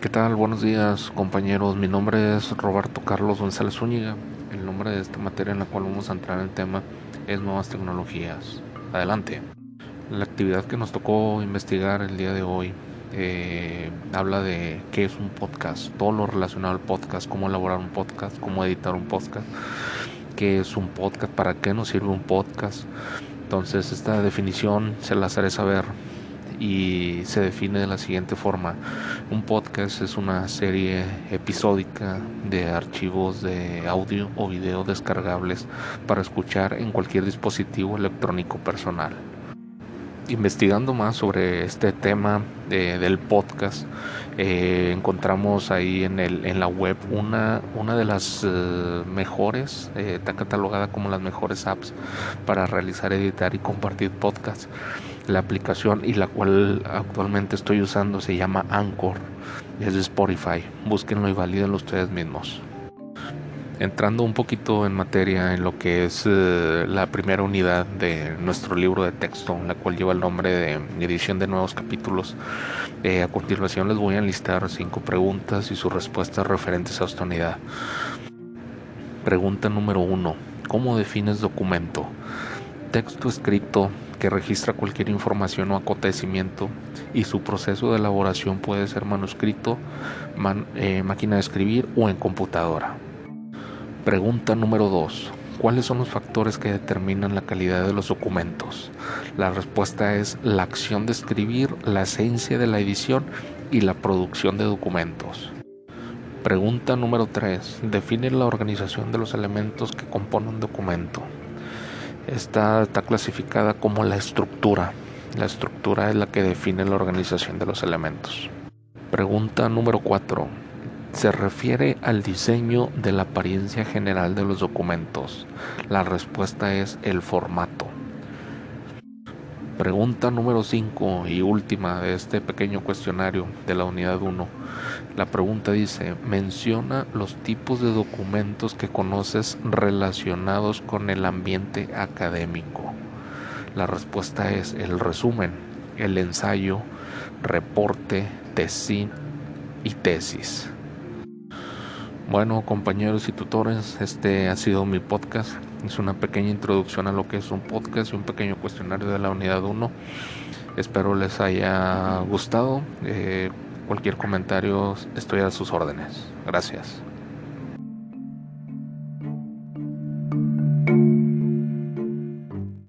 ¿Qué tal? Buenos días compañeros. Mi nombre es Roberto Carlos González Zúñiga. El nombre de esta materia en la cual vamos a entrar en el tema es nuevas tecnologías. Adelante. La actividad que nos tocó investigar el día de hoy eh, habla de qué es un podcast, todo lo relacionado al podcast, cómo elaborar un podcast, cómo editar un podcast, qué es un podcast, para qué nos sirve un podcast. Entonces esta definición se las haré saber y se define de la siguiente forma. Un podcast es una serie episódica de archivos de audio o video descargables para escuchar en cualquier dispositivo electrónico personal. Investigando más sobre este tema del podcast, eh, encontramos ahí en, el, en la web una, una de las eh, mejores, eh, está catalogada como las mejores apps para realizar, editar y compartir podcasts la aplicación y la cual actualmente estoy usando se llama Anchor, es de Spotify. Búsquenlo y valídenlo ustedes mismos. Entrando un poquito en materia en lo que es eh, la primera unidad de nuestro libro de texto, la cual lleva el nombre de edición de nuevos capítulos, eh, a continuación les voy a enlistar cinco preguntas y sus respuestas referentes a esta unidad. Pregunta número uno. ¿Cómo defines documento? Texto escrito que registra cualquier información o acontecimiento y su proceso de elaboración puede ser manuscrito, eh, máquina de escribir o en computadora. Pregunta número 2. ¿Cuáles son los factores que determinan la calidad de los documentos? La respuesta es la acción de escribir, la esencia de la edición y la producción de documentos. Pregunta número 3. Define la organización de los elementos que componen un documento. Esta está clasificada como la estructura. La estructura es la que define la organización de los elementos. Pregunta número 4. Se refiere al diseño de la apariencia general de los documentos. La respuesta es el formato. Pregunta número 5 y última de este pequeño cuestionario de la unidad 1. La pregunta dice, menciona los tipos de documentos que conoces relacionados con el ambiente académico. La respuesta es el resumen, el ensayo, reporte, tesis y tesis. Bueno, compañeros y tutores, este ha sido mi podcast. Es una pequeña introducción a lo que es un podcast y un pequeño cuestionario de la unidad 1. Espero les haya gustado. Eh, cualquier comentario estoy a sus órdenes. Gracias.